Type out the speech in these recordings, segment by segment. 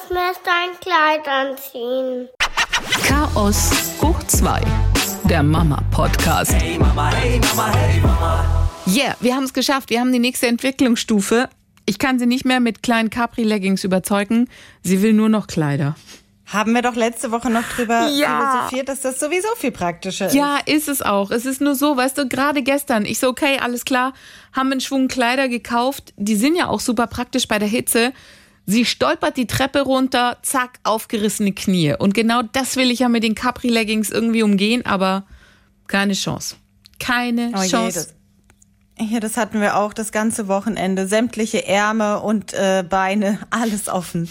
muss mir erst ein Kleid anziehen. Chaos hoch 2. Der Mama-Podcast. Hey Mama, hey Mama, hey Mama. Yeah, wir haben es geschafft. Wir haben die nächste Entwicklungsstufe. Ich kann sie nicht mehr mit kleinen Capri-Leggings überzeugen. Sie will nur noch Kleider. Haben wir doch letzte Woche noch drüber Ja. philosophiert, dass das sowieso viel praktischer ist. Ja, ist es auch. Es ist nur so, weißt du, gerade gestern, ich so, okay, alles klar, haben einen Schwung Kleider gekauft. Die sind ja auch super praktisch bei der Hitze. Sie stolpert die Treppe runter, zack, aufgerissene Knie. Und genau das will ich ja mit den Capri-Leggings irgendwie umgehen, aber keine Chance. Keine Oh je, Chance. das, hier, das hatten wir auch das ganze Wochenende. Sämtliche Ärmel und äh, Beine, alles offen.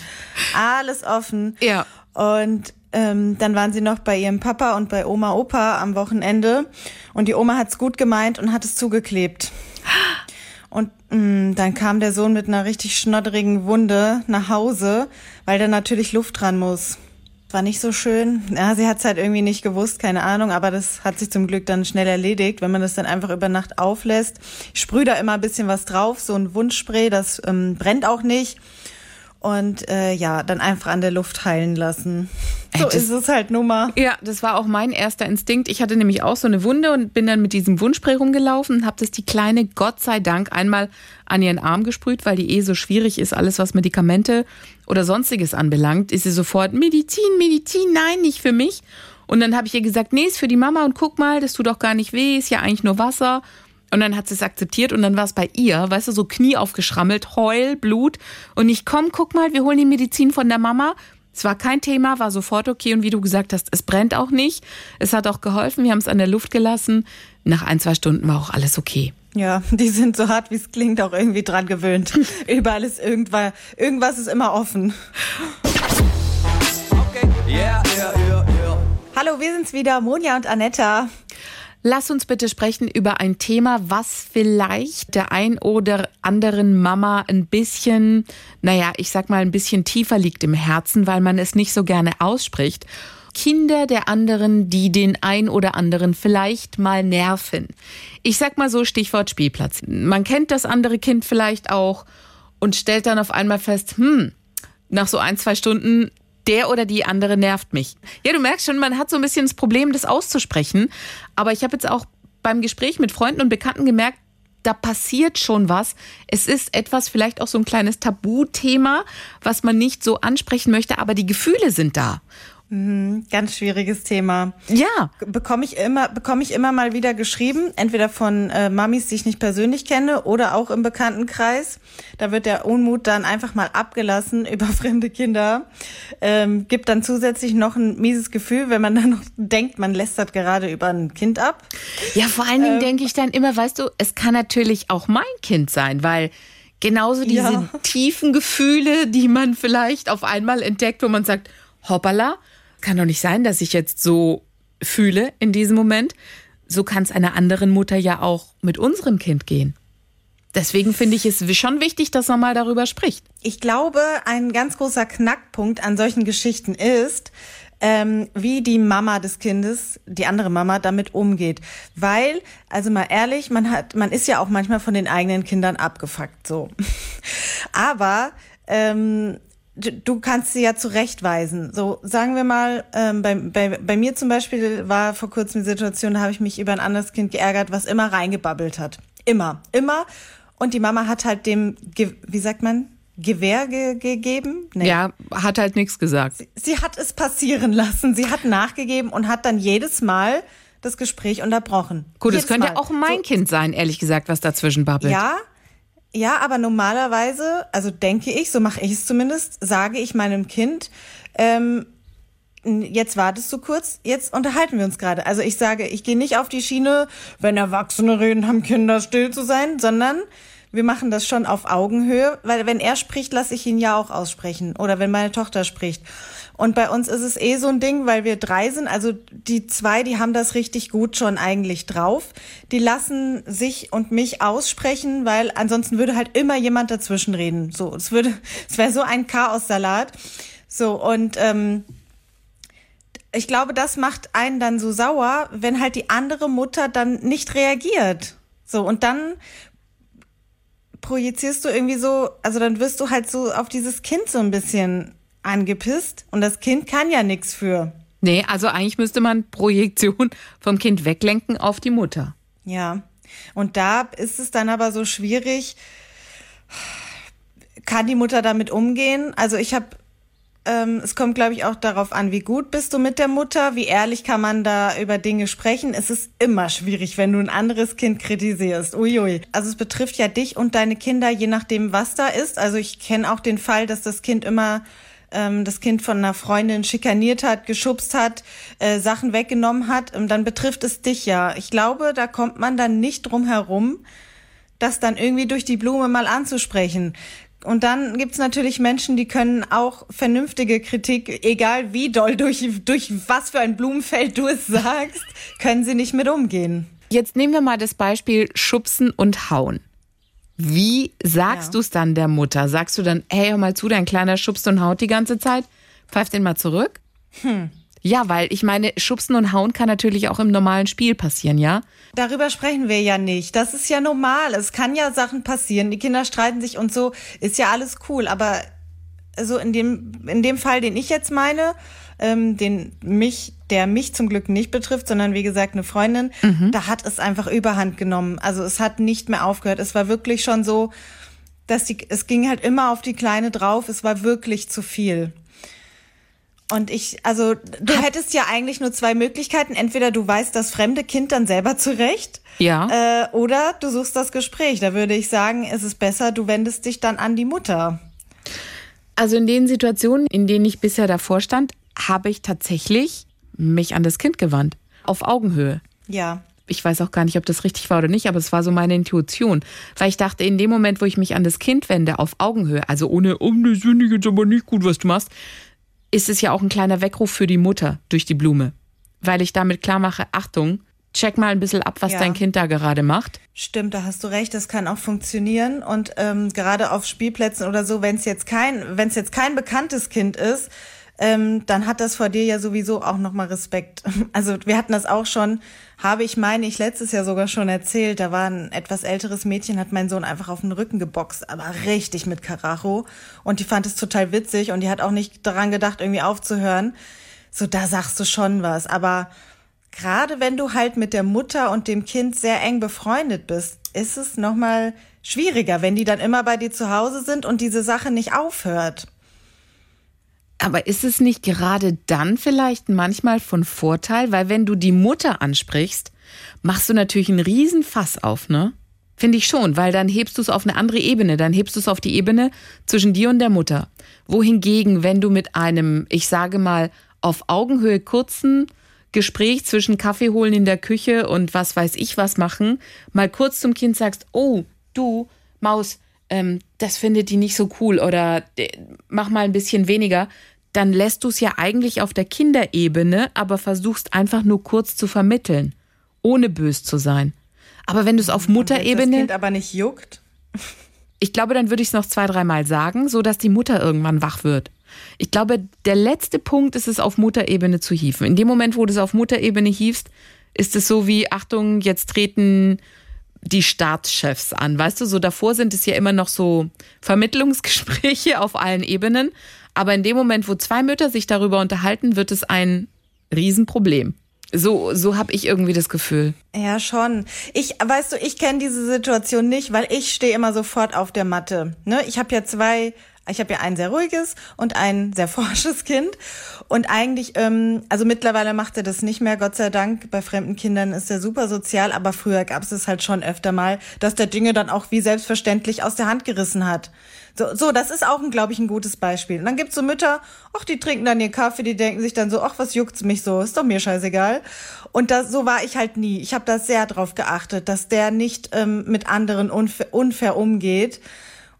Alles offen. Ja. Und ähm, dann waren sie noch bei ihrem Papa und bei Oma Opa am Wochenende. Und die Oma hat's gut gemeint und hat es zugeklebt. Und mh, dann kam der Sohn mit einer richtig schnodderigen Wunde nach Hause, weil da natürlich Luft dran muss. War nicht so schön. Ja, sie hat's halt irgendwie nicht gewusst, keine Ahnung, aber das hat sich zum Glück dann schnell erledigt, wenn man das dann einfach über Nacht auflässt. Ich sprühe da immer ein bisschen was drauf, so ein Wundspray, das ähm, brennt auch nicht. Und äh, ja, dann einfach an der Luft heilen lassen. So Ey, das- ist es halt nun mal. Ja, das war auch mein erster Instinkt. Ich hatte nämlich auch so eine Wunde und bin dann mit diesem Wundspray rumgelaufen und habe das die Kleine Gott sei Dank einmal an ihren Arm gesprüht, weil die eh so schwierig ist, alles was Medikamente oder sonstiges anbelangt, ist sie sofort Medizin, Medizin, nein, nicht für mich. Und dann habe ich ihr gesagt, nee, ist für die Mama und guck mal, das tut doch gar nicht weh, ist ja eigentlich nur Wasser. Und dann hat sie es akzeptiert und dann war es bei ihr, weißt du, so Knie aufgeschrammelt, Heul, Blut. Und ich komm, guck mal, wir holen die Medizin von der Mama. Es war kein Thema, war sofort okay. Und wie du gesagt hast, es brennt auch nicht. Es hat auch geholfen. Wir haben es an der Luft gelassen. Nach ein, zwei Stunden war auch alles okay. Ja, die sind so hart, wie es klingt, auch irgendwie dran gewöhnt. Überall ist irgendwas, irgendwas ist immer offen. Okay. Yeah, yeah, yeah, yeah. Hallo, wir sind's wieder, Monja und Anetta. Lass uns bitte sprechen über ein Thema, was vielleicht der ein oder anderen Mama ein bisschen, naja, ich sag mal, ein bisschen tiefer liegt im Herzen, weil man es nicht so gerne ausspricht. Kinder der anderen, die den ein oder anderen vielleicht mal nerven. Ich sag mal so, Stichwort Spielplatz. Man kennt das andere Kind vielleicht auch und stellt dann auf einmal fest, hm, nach so ein, zwei Stunden, der oder die andere nervt mich. Ja, du merkst schon, man hat so ein bisschen das Problem, das auszusprechen. Aber ich habe jetzt auch beim Gespräch mit Freunden und Bekannten gemerkt, da passiert schon was. Es ist etwas, vielleicht auch so ein kleines Tabuthema, was man nicht so ansprechen möchte, aber die Gefühle sind da. Ganz schwieriges Thema. Ja, Bekomme ich immer, bekomme ich immer mal wieder geschrieben, entweder von äh, Mamis, die ich nicht persönlich kenne, oder auch im Bekanntenkreis. Da wird der Unmut dann einfach mal abgelassen über fremde Kinder. Ähm, gibt dann zusätzlich noch ein mieses Gefühl, wenn man dann noch denkt, man lästert gerade über ein Kind ab. Ja, vor allen Dingen denke ich dann immer, weißt du, es kann natürlich auch mein Kind sein, weil genauso diese Ja. tiefen Gefühle, die man vielleicht auf einmal entdeckt, wo man sagt, hoppala, kann doch nicht sein, dass ich jetzt so fühle in diesem Moment. So kann es einer anderen Mutter ja auch mit unserem Kind gehen. Deswegen finde ich es schon wichtig, dass man mal darüber spricht. Ich glaube, ein ganz großer Knackpunkt an solchen Geschichten ist, ähm, wie die Mama des Kindes, die andere Mama, damit umgeht. Weil, also mal ehrlich, man hat, man ist ja auch manchmal von den eigenen Kindern abgefuckt, so. Aber ähm, du, du kannst sie ja zurechtweisen. So, sagen wir mal, ähm, bei, bei, bei mir zum Beispiel war vor kurzem die Situation, da habe ich mich über ein anderes Kind geärgert, was immer reingebabbelt hat. Immer, immer. Und die Mama hat halt dem, wie sagt man, Gewehr ge gegeben? Nee. Ja, hat halt nichts gesagt. Sie hat es passieren lassen. Sie hat nachgegeben und hat dann jedes Mal das Gespräch unterbrochen. Gut, es könnte Mal. auch mein So, Kind sein, ehrlich gesagt, was dazwischen babbelt. Ja, ja, aber normalerweise, also denke ich, so mache ich es zumindest, sage ich meinem Kind, ähm, jetzt wartest du kurz, jetzt unterhalten wir uns gerade. Also ich sage, ich gehe nicht auf die Schiene, wenn Erwachsene reden, haben Kinder still zu sein, sondern wir machen das schon auf Augenhöhe, weil wenn er spricht, lasse ich ihn ja auch aussprechen. Oder wenn meine Tochter spricht. Und bei uns ist es eh so ein Ding, weil wir drei sind. Also die zwei, die haben das richtig gut schon eigentlich drauf. Die lassen sich und mich aussprechen, weil ansonsten würde halt immer jemand dazwischen reden. So, es würde, es wäre so ein Chaossalat. So und ähm, ich glaube, das macht einen dann so sauer, wenn halt die andere Mutter dann nicht reagiert. So und dann projizierst du irgendwie so, also dann wirst du halt so auf dieses Kind so ein bisschen angepisst und das Kind kann ja nichts für. Nee, also eigentlich müsste man Projektion vom Kind weglenken auf die Mutter. Ja. Und da ist es dann aber so schwierig, kann die Mutter damit umgehen? Also ich habe, ähm, es kommt, glaube ich, auch darauf an, wie gut bist du mit der Mutter, wie ehrlich kann man da über Dinge sprechen. Es ist immer schwierig, wenn du ein anderes Kind kritisierst. Uiui. Also es betrifft ja dich und deine Kinder, je nachdem, was da ist. Also ich kenne auch den Fall, dass das Kind immer ähm, das Kind von einer Freundin schikaniert hat, geschubst hat, äh, Sachen weggenommen hat, ähm, dann betrifft es dich ja. Ich glaube, da kommt man dann nicht drum herum, das dann irgendwie durch die Blume mal anzusprechen. Und dann gibt's natürlich Menschen, die können auch vernünftige Kritik, egal wie doll, durch, durch was für ein Blumenfeld du es sagst, können sie nicht mit umgehen. Jetzt nehmen wir mal das Beispiel Schubsen und Hauen. Wie sagst Ja. du es dann der Mutter? Sagst du dann, hey, hör mal zu, dein Kleiner schubst und haut die ganze Zeit? Pfeift den mal zurück? Hm. Ja, weil ich meine, Schubsen und Hauen kann natürlich auch im normalen Spiel passieren, ja? Darüber sprechen wir ja nicht. Das ist ja normal. Es kann ja Sachen passieren. Die Kinder streiten sich und so. Ist ja alles cool. Aber so in dem, in dem Fall, den ich jetzt meine, ähm, den mich, der mich zum Glück nicht betrifft, sondern wie gesagt eine Freundin, da hat es einfach Überhand genommen. Also es hat nicht mehr aufgehört. Es war wirklich schon so, dass die, es ging halt immer auf die Kleine drauf. Es war wirklich zu viel. Und ich, also du hättest ja eigentlich nur zwei Möglichkeiten. Entweder du weißt das fremde Kind dann selber zurecht, Ja. äh, oder du suchst das Gespräch. Da würde ich sagen, es ist besser, du wendest dich dann an die Mutter. Also in den Situationen, in denen ich bisher davor stand, habe ich tatsächlich mich an das Kind gewandt. Auf Augenhöhe. Ja. Ich weiß auch gar nicht, ob das richtig war oder nicht, aber es war so meine Intuition. Weil ich dachte, in dem Moment, wo ich mich an das Kind wende, auf Augenhöhe, also ohne, oh, das finde ich jetzt aber nicht gut, was du machst, ist es ja auch ein kleiner Weckruf für die Mutter durch die Blume. Weil ich damit klar mache, Achtung, check mal ein bisschen ab, was Ja. dein Kind da gerade macht. Stimmt, da hast du recht, das kann auch funktionieren. Und ähm, gerade auf Spielplätzen oder so, wenn es jetzt kein, wenn es jetzt kein bekanntes Kind ist, ähm, dann hat das vor dir ja sowieso auch nochmal Respekt. Also wir hatten das auch schon, habe ich meine ich letztes Jahr sogar schon erzählt. Da war ein etwas älteres Mädchen, hat mein Sohn einfach auf den Rücken geboxt, aber richtig mit Karacho. Und die fand es total witzig und die hat auch nicht daran gedacht, irgendwie aufzuhören. So, da sagst du schon was. Aber gerade wenn du halt mit der Mutter und dem Kind sehr eng befreundet bist, ist es nochmal schwieriger, wenn die dann immer bei dir zu Hause sind und diese Sache nicht aufhört. Aber ist es nicht gerade dann vielleicht manchmal von Vorteil? Weil wenn du die Mutter ansprichst, machst du natürlich einen riesen Fass auf, ne? Finde ich schon, weil dann hebst du es auf eine andere Ebene. Dann hebst du es auf die Ebene zwischen dir und der Mutter. Wohingegen, wenn du mit einem, ich sage mal, auf Augenhöhe kurzen Gespräch zwischen Kaffee holen in der Küche und was weiß ich was machen, mal kurz zum Kind sagst, oh, du, Maus, ähm, das findet die nicht so cool oder äh, mach mal ein bisschen weniger, dann lässt du es ja eigentlich auf der Kinderebene, aber versuchst einfach nur kurz zu vermitteln, ohne bös zu sein. Aber wenn du es auf Wenn das Mutterebene, Kind aber nicht juckt. ich glaube, dann würde ich es noch zwei, dreimal sagen, so dass die Mutter irgendwann wach wird. Ich glaube, der letzte Punkt ist es auf Mutterebene zu hieven. In dem Moment, wo du es auf Mutterebene hiefst, ist es so wie, Achtung, jetzt treten die Staatschefs an. Weißt du, so davor sind es ja immer noch so Vermittlungsgespräche auf allen Ebenen. Aber in dem Moment, wo zwei Mütter sich darüber unterhalten, wird es ein Riesenproblem. So, so habe ich irgendwie das Gefühl. Ja, schon. Ich, weißt du, ich kenne diese Situation nicht, weil ich stehe immer sofort auf der Matte. Ne? Ich habe ja zwei, ich habe ja ein sehr ruhiges und ein sehr forsches Kind. Und eigentlich, ähm, also mittlerweile macht er das nicht mehr, Gott sei Dank. Bei fremden Kindern ist er super sozial, aber früher gab es es halt schon öfter mal, dass der Dinge dann auch wie selbstverständlich aus der Hand gerissen hat. So, so das ist auch, glaube ich, ein gutes Beispiel. Und dann gibt's so Mütter, ach, die trinken dann ihren Kaffee, die denken sich dann so, ach, was juckt's mich so, ist doch mir scheißegal. Und das, so war ich halt nie. Ich habe da sehr drauf geachtet, dass der nicht ähm, mit anderen unfair, unfair umgeht.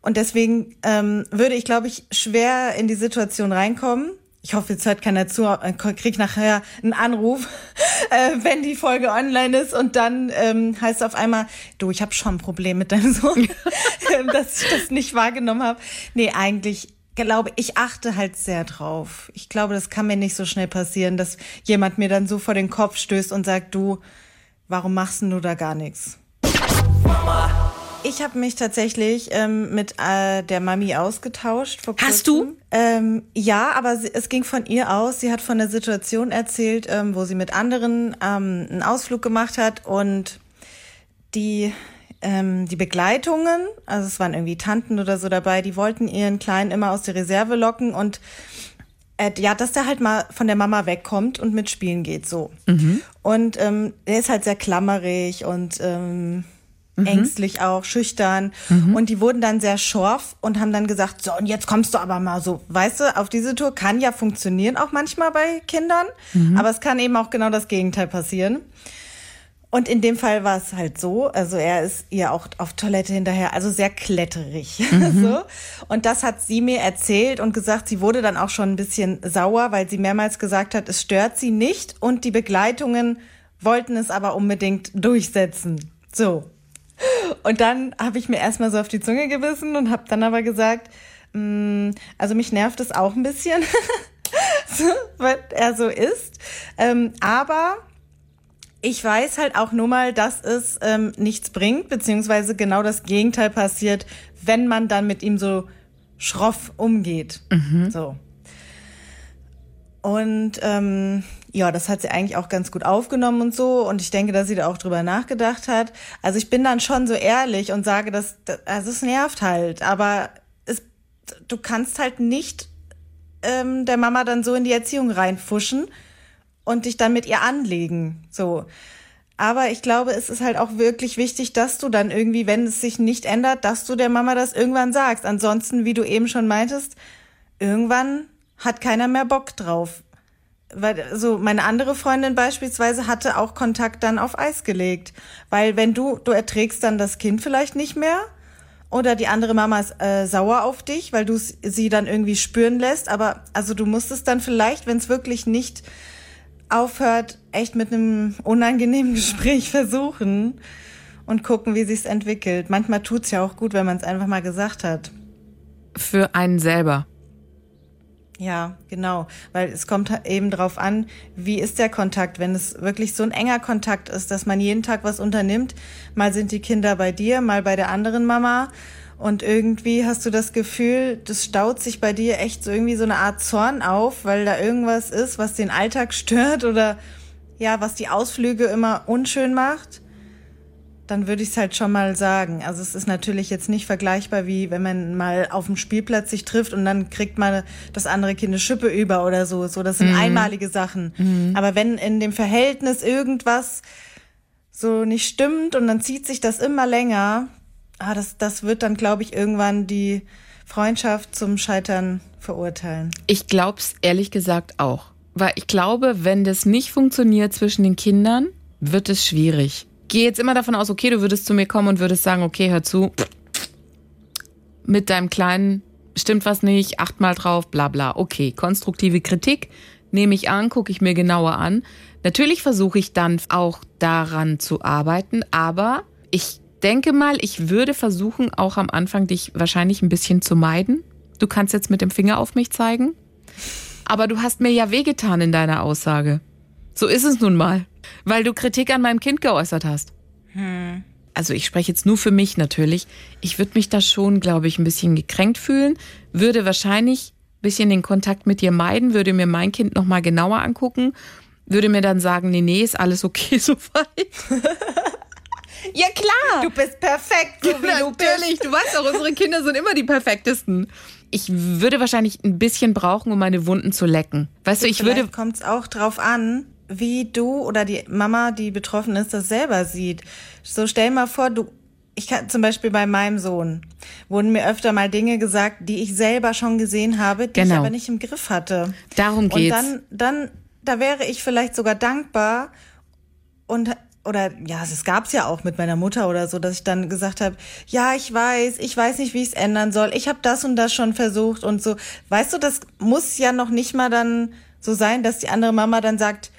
Und deswegen ähm, würde ich, glaube ich, schwer in die Situation reinkommen. Ich hoffe, jetzt hört keiner zu, äh, krieg nachher einen Anruf, äh, wenn die Folge online ist und dann ähm, heißt es auf einmal, du, ich habe schon ein Problem mit deinem Sohn, ähm, dass ich das nicht wahrgenommen habe. Nee, eigentlich glaube ich, achte halt sehr drauf. Ich glaube, das kann mir nicht so schnell passieren, dass jemand mir dann so vor den Kopf stößt und sagt, du, warum machst denn du da gar nichts? Ich habe mich tatsächlich ähm, mit äh, der Mami ausgetauscht. Vor Hast du? Ähm, ja, aber sie, es ging von ihr aus. Sie hat von der Situation erzählt, ähm, wo sie mit anderen ähm, einen Ausflug gemacht hat und die ähm, die Begleitungen, also es waren irgendwie Tanten oder so dabei, die wollten ihren Kleinen immer aus der Reserve locken und äh, ja, dass der halt mal von der Mama wegkommt und mitspielen geht, so. Und ähm, der ist halt sehr klammerig und ähm, ängstlich auch, schüchtern. Und die wurden dann sehr schorf und haben dann gesagt, so, und jetzt kommst du aber mal so. Weißt du, auf diese Tour kann ja funktionieren, auch manchmal bei Kindern, aber es kann eben auch genau das Gegenteil passieren. Und in dem Fall war es halt so, also er ist ihr auch auf Toilette hinterher, also sehr kletterig. so. Und das hat sie mir erzählt und gesagt, sie wurde dann auch schon ein bisschen sauer, weil sie mehrmals gesagt hat, es stört sie nicht und die Begleitungen wollten es aber unbedingt durchsetzen. So. Und dann habe ich mir erstmal so auf die Zunge gebissen und habe dann aber gesagt, mh, also mich nervt es auch ein bisschen, so, weil er so ist. Ähm, aber ich weiß halt auch nur mal, dass es ähm, nichts bringt, beziehungsweise genau das Gegenteil passiert, wenn man dann mit ihm so schroff umgeht. So. Und ähm, ja, das hat sie eigentlich auch ganz gut aufgenommen und so. Und ich denke, dass sie da auch drüber nachgedacht hat. Also ich bin dann schon so ehrlich und sage, dass, also es nervt halt. Aber es, du kannst halt nicht ähm, der Mama dann so in die Erziehung reinfuschen und dich dann mit ihr anlegen. So. Aber ich glaube, es ist halt auch wirklich wichtig, dass du dann irgendwie, wenn es sich nicht ändert, dass du der Mama das irgendwann sagst. Ansonsten, wie du eben schon meintest, irgendwann hat keiner mehr Bock drauf. Weil so meine andere Freundin beispielsweise hatte auch Kontakt dann auf Eis gelegt, weil wenn du du erträgst dann das Kind vielleicht nicht mehr oder die andere Mama ist äh, sauer auf dich, weil du sie dann irgendwie spüren lässt, aber also du musst es dann vielleicht, wenn es wirklich nicht aufhört, echt mit einem unangenehmen Gespräch versuchen und gucken, wie sich's entwickelt. Manchmal tut's ja auch gut, wenn man es einfach mal gesagt hat. Für einen selber. Ja, genau, weil es kommt eben drauf an, wie ist der Kontakt, wenn es wirklich so ein enger Kontakt ist, dass man jeden Tag was unternimmt. Mal sind die Kinder bei dir, mal bei der anderen Mama. Und irgendwie hast du das Gefühl, das staut sich bei dir echt so irgendwie so eine Art Zorn auf, weil da irgendwas ist, was den Alltag stört oder ja, was die Ausflüge immer unschön macht dann würde ich es halt schon mal sagen. Also es ist natürlich jetzt nicht vergleichbar, wie wenn man mal auf dem Spielplatz sich trifft und dann kriegt man das andere Kind eine Schippe über oder so. So, das sind einmalige Sachen. Aber wenn in dem Verhältnis irgendwas so nicht stimmt und dann zieht sich das immer länger, ah, das, das wird dann, glaube ich, irgendwann die Freundschaft zum Scheitern verurteilen. Ich glaub's ehrlich gesagt auch. Weil ich glaube, wenn das nicht funktioniert zwischen den Kindern, wird es schwierig. Gehe jetzt immer davon aus, okay, du würdest zu mir kommen und würdest sagen, okay, hör zu, mit deinem Kleinen stimmt was nicht, acht mal drauf, bla bla. Okay, konstruktive Kritik nehme ich an, gucke ich mir genauer an. Natürlich versuche ich dann auch daran zu arbeiten, aber ich denke mal, ich würde versuchen, auch am Anfang dich wahrscheinlich ein bisschen zu meiden. Du kannst jetzt mit dem Finger auf mich zeigen, aber du hast mir ja wehgetan in deiner Aussage. So ist es nun mal, weil du Kritik an meinem Kind geäußert hast. Also ich spreche jetzt nur für mich natürlich. Ich würde mich da schon, glaube ich, ein bisschen gekränkt fühlen, würde wahrscheinlich ein bisschen den Kontakt mit dir meiden, würde mir mein Kind noch mal genauer angucken, würde mir dann sagen, nee, nee, ist alles okay soweit. ja klar. Du bist perfekt, so wie du bist. Natürlich, du weißt auch, unsere Kinder sind immer die perfektesten. Ich würde wahrscheinlich ein bisschen brauchen, um meine Wunden zu lecken. Weißt du, ich würde kommt es auch drauf an, wie du oder die Mama, die betroffen ist, das selber sieht. So stell mal vor, du, ich kann zum Beispiel bei meinem Sohn wurden mir öfter mal Dinge gesagt, die ich selber schon gesehen habe, die ich Genau. aber nicht im Griff hatte. Darum Und geht's. dann, dann, da wäre ich vielleicht sogar dankbar und oder ja, es gab's ja auch mit meiner Mutter oder so, dass ich dann gesagt habe, ja, ich weiß, ich weiß nicht, wie ich es ändern soll. Ich habe das und das schon versucht und so. Weißt du, das muss ja noch nicht mal dann so sein, dass die andere Mama dann sagt,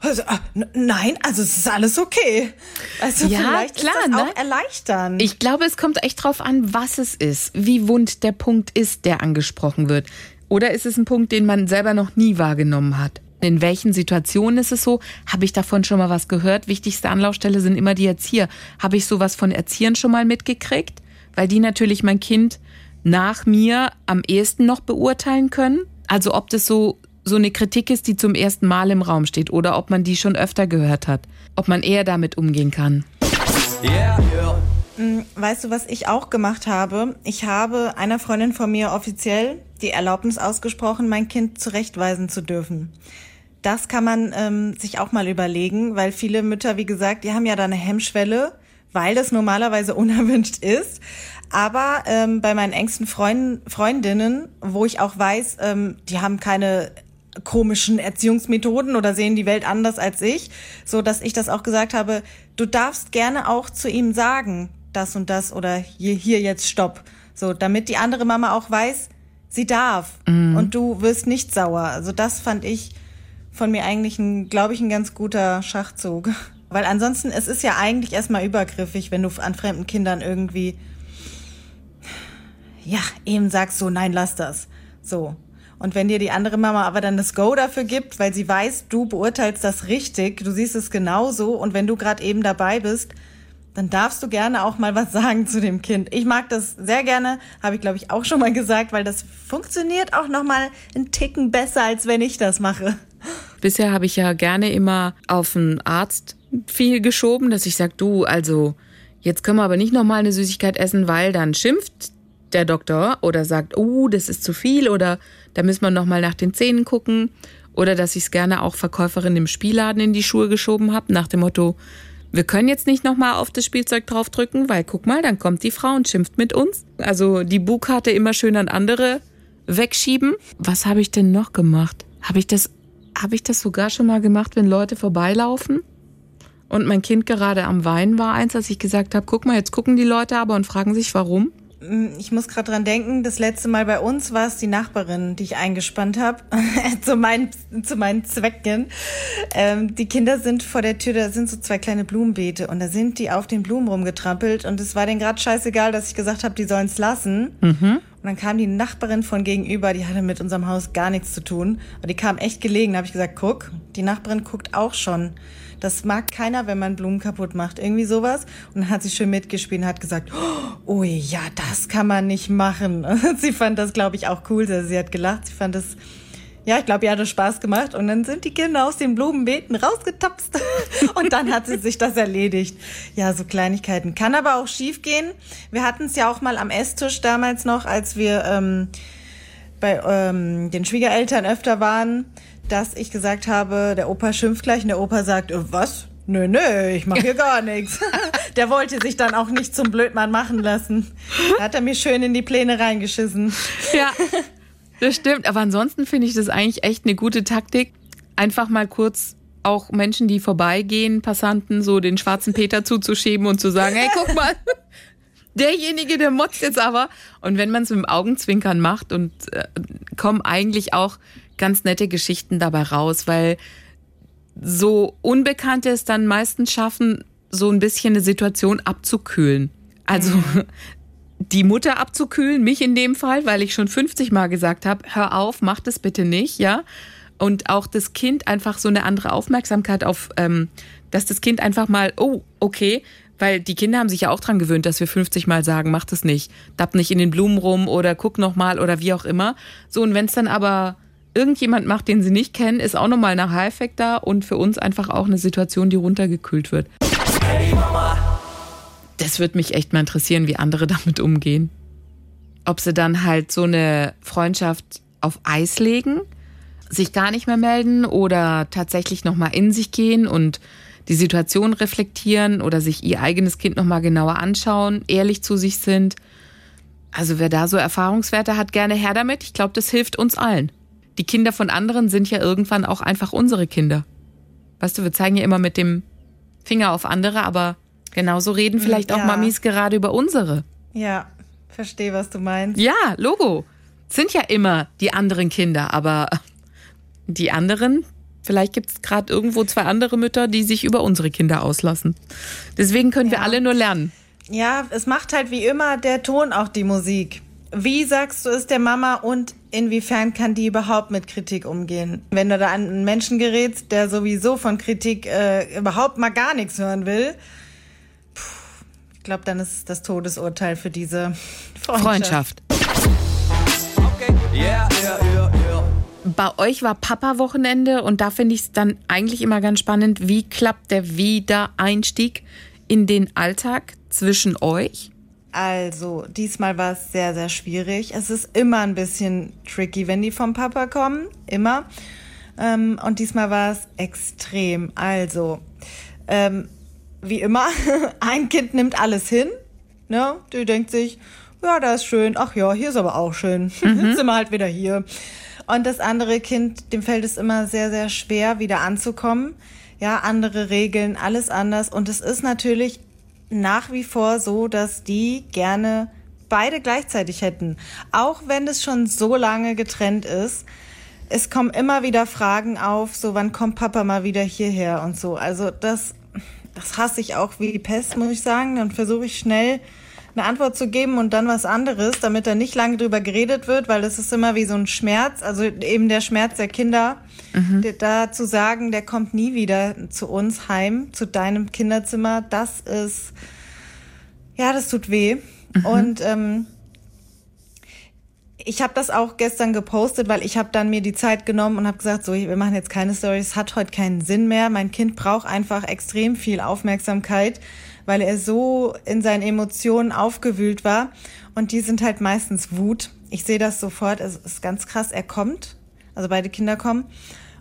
also, ah, nein, also es ist alles okay. Also Ja, vielleicht klar, ist das auch ne? erleichternd. Ich glaube, es kommt echt drauf an, was es ist, wie wund der Punkt ist, der angesprochen wird. Oder ist es ein Punkt, den man selber noch nie wahrgenommen hat? In welchen Situationen ist es so? Habe ich davon schon mal was gehört? Wichtigste Anlaufstelle sind immer die Erzieher. Habe ich sowas von Erziehern schon mal mitgekriegt? Weil die natürlich mein Kind nach mir am ehesten noch beurteilen können. Also ob das so, so eine Kritik ist, die zum ersten Mal im Raum steht oder ob man die schon öfter gehört hat. Ob man eher damit umgehen kann. Yeah, yeah. Weißt du, was ich auch gemacht habe? Ich habe einer Freundin von mir offiziell die Erlaubnis ausgesprochen, mein Kind zurechtweisen zu dürfen. Das kann man ähm, sich auch mal überlegen, weil viele Mütter, wie gesagt, die haben ja da eine Hemmschwelle, weil das normalerweise unerwünscht ist. Aber ähm, bei meinen engsten Freunden, Freundinnen, wo ich auch weiß, ähm, die haben keine komischen Erziehungsmethoden oder sehen die Welt anders als ich, so dass ich das auch gesagt habe, du darfst gerne auch zu ihm sagen, das und das oder hier, hier jetzt Stopp. So, damit die andere Mama auch weiß, sie darf und du wirst nicht sauer. Also das fand ich von mir eigentlich ein, glaube ich, ein ganz guter Schachzug. Weil ansonsten, es ist ja eigentlich erstmal übergriffig, wenn du an fremden Kindern irgendwie, ja, eben sagst so, nein, lass das. So. Und wenn dir die andere Mama aber dann das Go dafür gibt, weil sie weiß, du beurteilst das richtig, du siehst es genauso und wenn du gerade eben dabei bist, dann darfst du gerne auch mal was sagen zu dem Kind. Ich mag das sehr gerne, habe ich glaube ich auch schon mal gesagt, weil das funktioniert auch noch mal einen Ticken besser, als wenn ich das mache. Bisher habe ich ja gerne immer auf einen Arzt viel geschoben, dass ich sage, du, also jetzt können wir aber nicht noch mal eine Süßigkeit essen, weil dann schimpft der Doktor oder sagt, oh, das ist zu viel oder da müssen wir noch mal nach den Zähnen gucken oder dass ich es gerne auch Verkäuferin im Spielladen in die Schuhe geschoben habe nach dem Motto, wir können jetzt nicht noch mal auf das Spielzeug draufdrücken, weil guck mal, dann kommt die Frau und schimpft mit uns. Also die Bukarte immer schön an andere wegschieben. Was habe ich denn noch gemacht? Habe ich das habe ich das sogar schon mal gemacht, wenn Leute vorbeilaufen? Und mein Kind gerade am Weinen war eins, als ich gesagt habe, guck mal, jetzt gucken die Leute aber und fragen sich, warum. Ich muss gerade dran denken, das letzte Mal bei uns war es die Nachbarin, die ich eingespannt habe, zu, meinen, zu meinen Zwecken. Ähm, die Kinder sind vor der Tür, da sind so zwei kleine Blumenbeete und da sind die auf den Blumen rumgetrampelt und es war denen gerade scheißegal, dass ich gesagt habe, die sollen es lassen. Und dann kam die Nachbarin von gegenüber, die hatte mit unserem Haus gar nichts zu tun, aber die kam echt gelegen. Da habe ich gesagt, guck, die Nachbarin guckt auch schon. Das mag keiner, wenn man Blumen kaputt macht. Irgendwie sowas. Und dann hat sie schön mitgespielt und hat gesagt, oh ja, das kann man nicht machen. Sie fand das, glaube ich, auch cool. Sie hat gelacht. Sie fand das, ja, ich glaube, ihr hat es Spaß gemacht. Und dann sind die Kinder aus den Blumenbeeten rausgetapst. Und dann hat sie sich das erledigt. Ja, so Kleinigkeiten. Kann aber auch schief gehen. Wir hatten es ja auch mal am Esstisch damals noch, als wir ähm, bei ähm, den Schwiegereltern öfter waren, dass ich gesagt habe, der Opa schimpft gleich und der Opa sagt, äh, was? Nö, nö, ich mache hier gar nichts. Der wollte sich dann auch nicht zum Blödmann machen lassen. Da hat er mir schön in die Pläne reingeschissen. Ja, das stimmt. Aber ansonsten finde ich das eigentlich echt eine gute Taktik. Einfach mal kurz auch Menschen, die vorbeigehen, Passanten, so den schwarzen Peter zuzuschieben und zu sagen, hey, guck mal, derjenige, der motzt jetzt aber. Und wenn man es mit dem Augenzwinkern macht und äh, kommen eigentlich auch ganz nette Geschichten dabei raus, weil so Unbekannte es dann meistens schaffen, so ein bisschen eine Situation abzukühlen. Also die Mutter abzukühlen, mich in dem Fall, weil ich schon 50 Mal gesagt habe, hör auf, mach das bitte nicht, ja. Und auch das Kind einfach so eine andere Aufmerksamkeit auf, ähm, dass das Kind einfach mal, oh, okay, weil die Kinder haben sich ja auch dran gewöhnt, dass wir 50 Mal sagen, mach das nicht, dapp nicht in den Blumen rum oder guck noch mal oder wie auch immer. So, und wenn es dann aber irgendjemand macht, den sie nicht kennen, ist auch nochmal ein Aha-Effekt da und für uns einfach auch eine Situation, die runtergekühlt wird. Das würde mich echt mal interessieren, wie andere damit umgehen. Ob sie dann halt so eine Freundschaft auf Eis legen, sich gar nicht mehr melden oder tatsächlich nochmal in sich gehen und die Situation reflektieren oder sich ihr eigenes Kind nochmal genauer anschauen, ehrlich zu sich sind. Also wer da so Erfahrungswerte hat, gerne her damit. Ich glaube, das hilft uns allen die Kinder von anderen sind ja irgendwann auch einfach unsere Kinder. Weißt du, wir zeigen ja immer mit dem Finger auf andere, aber genauso reden vielleicht Ja. auch Mamis gerade über unsere. Ja, verstehe, was du meinst. Ja, Logo. Sind ja immer die anderen Kinder, aber die anderen, vielleicht gibt es gerade irgendwo zwei andere Mütter, die sich über unsere Kinder auslassen. Deswegen können wir Ja. alle nur lernen. Ja, es macht halt wie immer der Ton auch die Musik. Wie sagst du es der Mama und inwiefern kann die überhaupt mit Kritik umgehen? Wenn du da an einen Menschen gerätst, der sowieso von Kritik äh, überhaupt mal gar nichts hören will, puh, ich glaube, dann ist das Todesurteil für diese Freundschaft. Freundschaft. Okay. Yeah, yeah, yeah. Bei euch war Papa-Wochenende und da finde ich es dann eigentlich immer ganz spannend, wie klappt der Wiedereinstieg in den Alltag zwischen euch? Also, diesmal war es sehr, sehr schwierig. Es ist immer ein bisschen tricky, wenn die vom Papa kommen. Immer. Ähm, und diesmal war es extrem. Also, ähm, wie immer, ein Kind nimmt alles hin. Ne? Die denkt sich, ja, da ist schön. Ach ja, hier ist aber auch schön. Jetzt sind wir halt wieder hier. Und das andere Kind, dem fällt es immer sehr, sehr schwer, wieder anzukommen. Ja, andere Regeln, alles anders. Und es ist natürlich nach wie vor so, dass die gerne beide gleichzeitig hätten. Auch wenn es schon so lange getrennt ist. Es kommen immer wieder Fragen auf, so wann kommt Papa mal wieder hierher und so. Also das, das hasse ich auch wie die Pest, muss ich sagen. Dann versuche ich schnell eine Antwort zu geben und dann was anderes, damit da nicht lange drüber geredet wird, weil das ist immer wie so ein Schmerz, also eben der Schmerz der Kinder, der, da zu sagen, der kommt nie wieder zu uns heim, zu deinem Kinderzimmer, das ist, ja, das tut weh. Und ähm, ich habe das auch gestern gepostet, weil ich habe dann mir die Zeit genommen und habe gesagt, so, wir machen jetzt keine Stories, es hat heute keinen Sinn mehr. Mein Kind braucht einfach extrem viel Aufmerksamkeit, weil er so in seinen Emotionen aufgewühlt war. Und die sind halt meistens Wut. Ich sehe das sofort, es ist ganz krass. Er kommt, also beide Kinder kommen,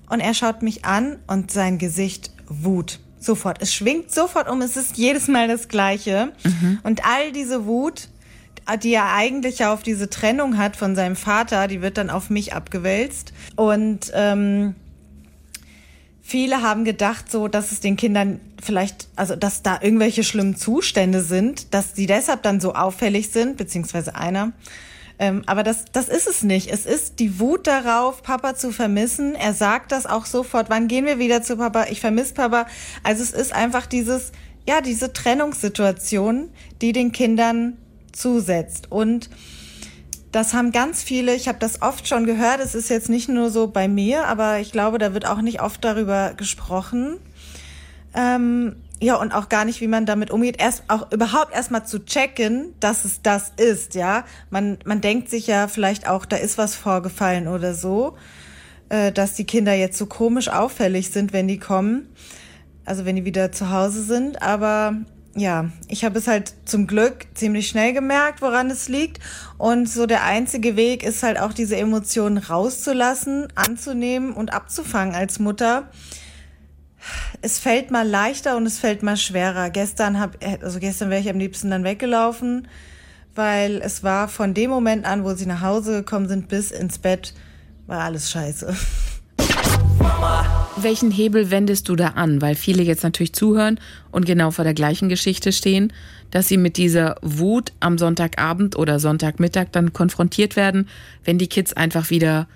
und er schaut mich an und sein Gesicht Wut. Sofort. Es schwingt sofort um, es ist jedes Mal das Gleiche. Und all diese Wut, die er eigentlich ja auf diese Trennung hat von seinem Vater, die wird dann auf mich abgewälzt. Und ähm, viele haben gedacht, so, dass es den Kindern vielleicht, also dass da irgendwelche schlimmen Zustände sind, dass sie deshalb dann so auffällig sind, beziehungsweise einer. Ähm, aber das, das ist es nicht. Es ist die Wut darauf, Papa zu vermissen. Er sagt das auch sofort. Wann gehen wir wieder zu Papa? Ich vermisse Papa. Also es ist einfach dieses, ja, diese Trennungssituation, die den Kindern zusetzt. Und das haben ganz viele, ich habe das oft schon gehört, es ist jetzt nicht nur so bei mir, aber ich glaube, da wird auch nicht oft darüber gesprochen. Ähm, ja, und auch gar nicht, wie man damit umgeht. Erst auch überhaupt erstmal zu checken, dass es das ist, ja. Man, man denkt sich ja vielleicht auch, da ist was vorgefallen oder so, äh, dass die Kinder jetzt so komisch auffällig sind, wenn die kommen. Also wenn die wieder zu Hause sind. Aber ja, ich habe es halt zum Glück ziemlich schnell gemerkt, woran es liegt. Und so der einzige Weg ist halt auch diese Emotionen rauszulassen, anzunehmen und abzufangen als Mutter. Es fällt mal leichter und es fällt mal schwerer. Gestern hab, also gestern wäre ich am liebsten dann weggelaufen, weil es war von dem Moment an, wo sie nach Hause gekommen sind, bis ins Bett, war alles scheiße. Welchen Hebel wendest du da an? Weil viele jetzt natürlich zuhören und genau vor der gleichen Geschichte stehen, dass sie mit dieser Wut am Sonntagabend oder Sonntagmittag dann konfrontiert werden, wenn die Kids einfach wieder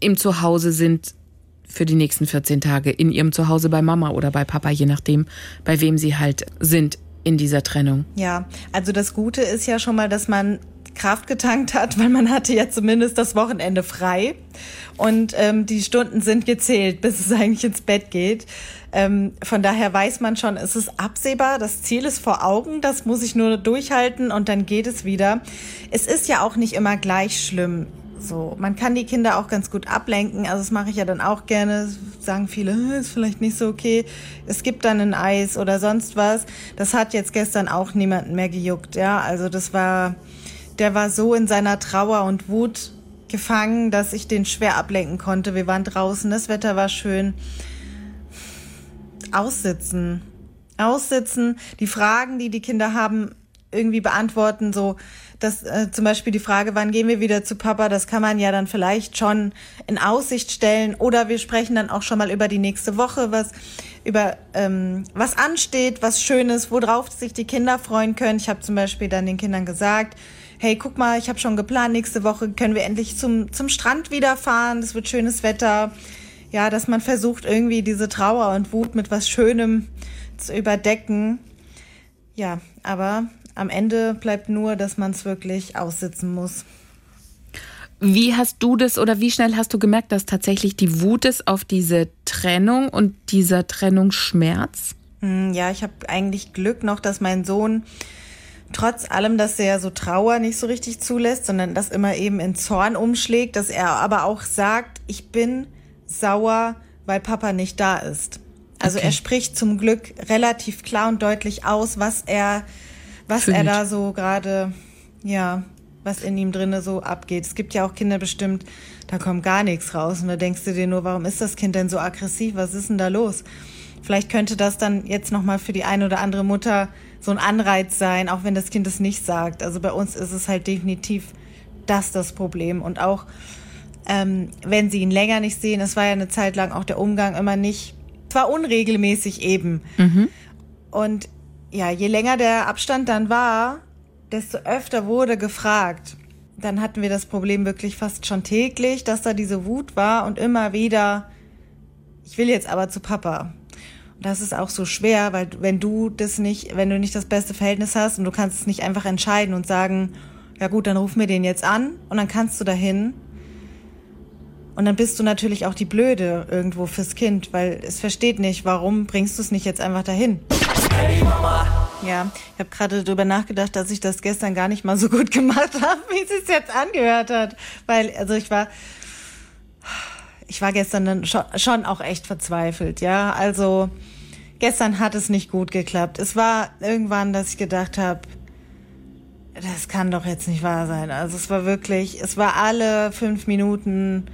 im Zuhause sind für die nächsten 14 Tage, in ihrem Zuhause bei Mama oder bei Papa, je nachdem, bei wem sie halt sind in dieser Trennung. Ja, also das Gute ist ja schon mal, dass man Kraft getankt hat, weil man hatte ja zumindest das Wochenende frei und ähm, die Stunden sind gezählt, bis es eigentlich ins Bett geht. Ähm, von daher weiß man schon, es ist absehbar, das Ziel ist vor Augen, das muss ich nur durchhalten und dann geht es wieder. Es ist ja auch nicht immer gleich schlimm. So, man kann die Kinder auch ganz gut ablenken. Also das mache ich ja dann auch gerne. Sagen viele, "Hm, ist vielleicht nicht so okay. Es gibt dann ein Eis oder sonst was. Das hat jetzt gestern auch niemanden mehr gejuckt. Ja, also das war, der war so in seiner Trauer und Wut gefangen, dass ich den schwer ablenken konnte. Wir waren draußen, das Wetter war schön. Aussitzen. Aussitzen, die Fragen, die die Kinder haben, irgendwie beantworten, so, dass äh, zum Beispiel die Frage, wann gehen wir wieder zu Papa, das kann man ja dann vielleicht schon in Aussicht stellen oder wir sprechen dann auch schon mal über die nächste Woche, was über ähm, was ansteht, was Schönes, worauf sich die Kinder freuen können. Ich habe zum Beispiel dann den Kindern gesagt, hey, guck mal, ich habe schon geplant, nächste Woche können wir endlich zum zum Strand wieder fahren, es wird schönes Wetter. Ja, dass man versucht irgendwie diese Trauer und Wut mit was Schönem zu überdecken. Ja, aber am Ende bleibt nur, dass man es wirklich aussitzen muss. Wie hast du das oder wie schnell hast du gemerkt, dass tatsächlich die Wut ist auf diese Trennung und dieser Trennungsschmerz? Hm, ja, ich habe eigentlich Glück noch, dass mein Sohn trotz allem, dass er so Trauer nicht so richtig zulässt, sondern das immer eben in Zorn umschlägt, dass er aber auch sagt, ich bin sauer, weil Papa nicht da ist. Also okay. er spricht zum Glück relativ klar und deutlich aus, was er, was Fühlt. er da so gerade, ja, was in ihm drinne so abgeht. Es gibt ja auch Kinder bestimmt, da kommt gar nichts raus und da denkst du dir nur, warum ist das Kind denn so aggressiv? Was ist denn da los? Vielleicht könnte das dann jetzt nochmal für die eine oder andere Mutter so ein Anreiz sein, auch wenn das Kind es nicht sagt. Also bei uns ist es halt definitiv das das Problem. Und auch ähm, wenn sie ihn länger nicht sehen, es war ja eine Zeit lang auch der Umgang immer nicht, zwar unregelmäßig eben. Mhm. Und ja, je länger der Abstand dann war, desto öfter wurde gefragt. Dann hatten wir das Problem wirklich fast schon täglich, dass da diese Wut war und immer wieder, ich will jetzt aber zu Papa. Das ist auch so schwer, weil wenn du das nicht, wenn du nicht das beste Verhältnis hast und du kannst es nicht einfach entscheiden und sagen, ja gut, dann ruf mir den jetzt an und dann kannst du dahin. Und dann bist du natürlich auch die Blöde irgendwo fürs Kind, weil es versteht nicht, warum bringst du es nicht jetzt einfach dahin. Hey Mama. Ja, ich habe gerade darüber nachgedacht, dass ich das gestern gar nicht mal so gut gemacht habe, wie es sich jetzt angehört hat. Weil, also ich war, ich war gestern dann schon, auch echt verzweifelt, ja. Also gestern hat es nicht gut geklappt. Es war irgendwann, dass ich gedacht habe, das kann doch jetzt nicht wahr sein. Also es war wirklich, es war alle fünf Minuten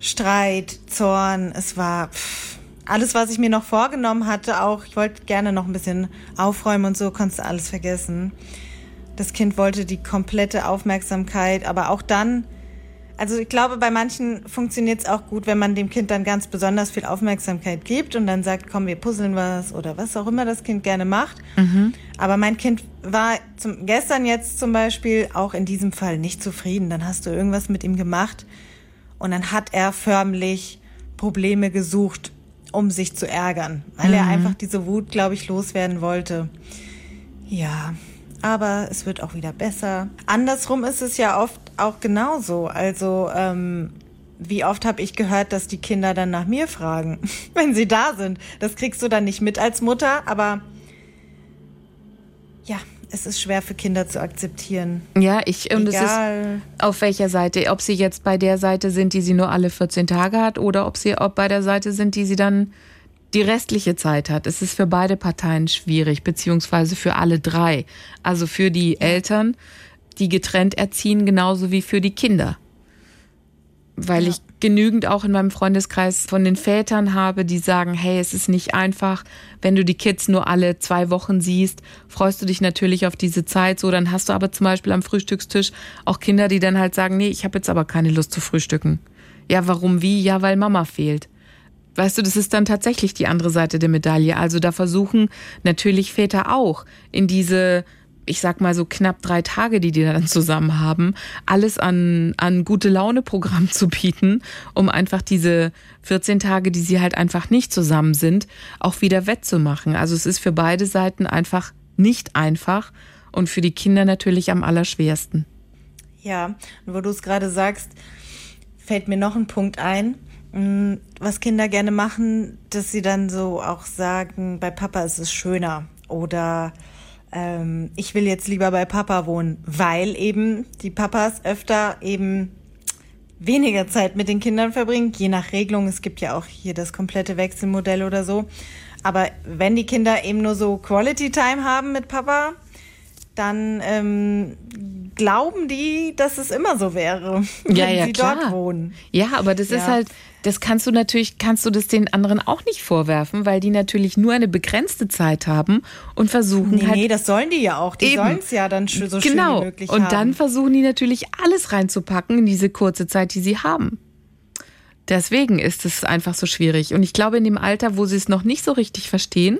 Streit, Zorn. Es war, pff, alles, was ich mir noch vorgenommen hatte, auch, ich wollte gerne noch ein bisschen aufräumen und so, konntest du alles vergessen. Das Kind wollte die komplette Aufmerksamkeit, aber auch dann, also ich glaube, bei manchen funktioniert es auch gut, wenn man dem Kind dann ganz besonders viel Aufmerksamkeit gibt und dann sagt, komm, wir puzzeln was oder was auch immer das Kind gerne macht. Mhm. Aber mein Kind war zum, gestern jetzt zum Beispiel auch in diesem Fall nicht zufrieden. Dann hast du irgendwas mit ihm gemacht und dann hat er förmlich Probleme gesucht um sich zu ärgern, weil mhm. er einfach diese Wut, glaube ich, loswerden wollte. Ja, aber es wird auch wieder besser. Andersrum ist es ja oft auch genauso. Also, ähm, wie oft habe ich gehört, dass die Kinder dann nach mir fragen, wenn sie da sind. Das kriegst du dann nicht mit als Mutter, aber ja, es ist schwer für Kinder zu akzeptieren. Ja, ich und Egal. es ist auf welcher Seite, ob sie jetzt bei der Seite sind, die sie nur alle 14 Tage hat oder ob sie ob bei der Seite sind, die sie dann die restliche Zeit hat. Es ist für beide Parteien schwierig, beziehungsweise für alle drei. Also für die Eltern, die getrennt erziehen, genauso wie für die Kinder weil ja. ich genügend auch in meinem Freundeskreis von den Vätern habe, die sagen, hey, es ist nicht einfach, wenn du die Kids nur alle zwei Wochen siehst, freust du dich natürlich auf diese Zeit so, dann hast du aber zum Beispiel am Frühstückstisch auch Kinder, die dann halt sagen, nee, ich habe jetzt aber keine Lust zu frühstücken. Ja, warum wie? Ja, weil Mama fehlt. Weißt du, das ist dann tatsächlich die andere Seite der Medaille. Also da versuchen natürlich Väter auch in diese ich sag mal so knapp drei Tage, die die dann zusammen haben, alles an, an gute Laune-Programm zu bieten, um einfach diese 14 Tage, die sie halt einfach nicht zusammen sind, auch wieder wettzumachen. Also es ist für beide Seiten einfach nicht einfach und für die Kinder natürlich am allerschwersten. Ja, und wo du es gerade sagst, fällt mir noch ein Punkt ein, mm, was Kinder gerne machen, dass sie dann so auch sagen, bei Papa ist es schöner oder ähm, ich will jetzt lieber bei Papa wohnen, weil eben die Papas öfter eben weniger Zeit mit den Kindern verbringen, je nach Regelung. Es gibt ja auch hier das komplette Wechselmodell oder so. Aber wenn die Kinder eben nur so Quality Time haben mit Papa, dann ähm, glauben die, dass es immer so wäre, wenn ja, ja, sie klar. dort wohnen. Ja, aber das ja. ist halt, das kannst du natürlich, kannst du das den anderen auch nicht vorwerfen, weil die natürlich nur eine begrenzte Zeit haben und versuchen nee, halt. Nee, das sollen die ja auch. Die sollen es ja dann so genau. schön wie genau. möglich und haben. Und dann versuchen die natürlich alles reinzupacken in diese kurze Zeit, die sie haben. Deswegen ist es einfach so schwierig. Und ich glaube, in dem Alter, wo sie es noch nicht so richtig verstehen,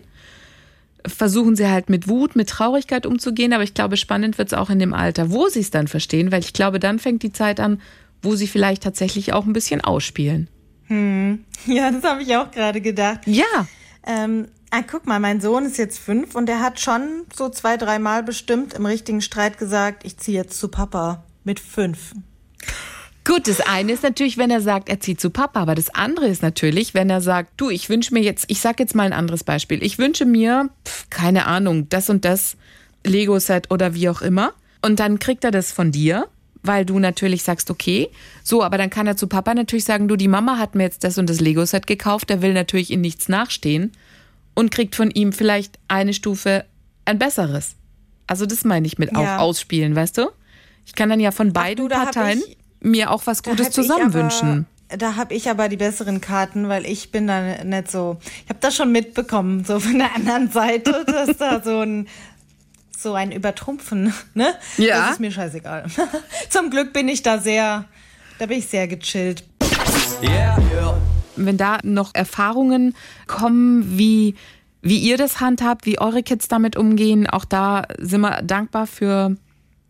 versuchen sie halt mit Wut, mit Traurigkeit umzugehen. Aber ich glaube, spannend wird es auch in dem Alter, wo sie es dann verstehen, weil ich glaube, dann fängt die Zeit an, wo sie vielleicht tatsächlich auch ein bisschen ausspielen. Hm. Ja, das habe ich auch gerade gedacht. Ja. Ähm, ah, guck mal, mein Sohn ist jetzt fünf und der hat schon so zwei, dreimal bestimmt im richtigen Streit gesagt, ich ziehe jetzt zu Papa mit fünf. Gut, das eine ist natürlich, wenn er sagt, er zieht zu Papa, aber das andere ist natürlich, wenn er sagt, du, ich wünsche mir jetzt, ich sag jetzt mal ein anderes Beispiel, ich wünsche mir, pf, keine Ahnung, das und das Lego-Set oder wie auch immer, und dann kriegt er das von dir, weil du natürlich sagst, okay, so, aber dann kann er zu Papa natürlich sagen, du, die Mama hat mir jetzt das und das Lego-Set gekauft, der will natürlich in nichts nachstehen und kriegt von ihm vielleicht eine Stufe ein besseres. Also das meine ich mit Ja. auch ausspielen, weißt du? Ich kann dann ja von beiden du, da hab Parteien ich- mir auch was Gutes zusammen wünschen. Da habe ich aber die besseren Karten, weil ich bin da nicht so. Ich habe das schon mitbekommen, so von der anderen Seite, dass da so ein so ein Übertrumpfen, ne? Ja. Das ist mir scheißegal. Zum Glück bin ich da sehr, da bin ich sehr gechillt. Yeah, yeah. Wenn da noch Erfahrungen kommen, wie, wie ihr das handhabt, wie eure Kids damit umgehen, auch da sind wir dankbar für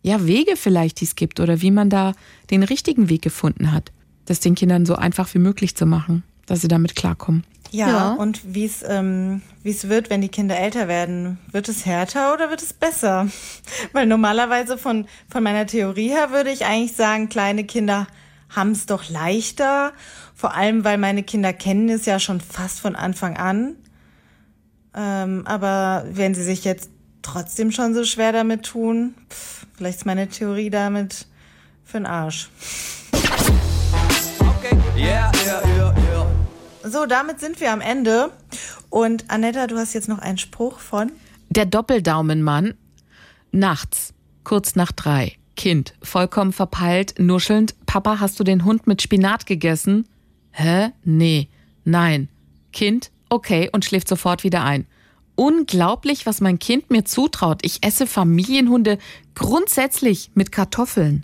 ja, Wege vielleicht, die es gibt oder wie man da den richtigen Weg gefunden hat, das den Kindern so einfach wie möglich zu machen, dass sie damit klarkommen. Ja, Ja. und wie es ähm, wie es wird, wenn die Kinder älter werden, wird es härter oder wird es besser? Weil normalerweise von von meiner Theorie her würde ich eigentlich sagen, kleine Kinder haben es doch leichter, vor allem weil meine Kinder kennen es ja schon fast von Anfang an. Ähm, aber wenn sie sich jetzt trotzdem schon so schwer damit tun, pff, vielleicht ist meine Theorie damit für den Arsch. Okay, yeah, yeah, yeah, yeah. So, damit sind wir am Ende. Und Anetta, du hast jetzt noch einen Spruch von. Der Doppeldaumenmann nachts, kurz nach drei. Kind, vollkommen verpeilt, nuschelnd. Papa, hast du den Hund mit Spinat gegessen? Hä? Nee. Nein. Kind, okay, und schläft sofort wieder ein. Unglaublich, was mein Kind mir zutraut. Ich esse Familienhunde grundsätzlich mit Kartoffeln.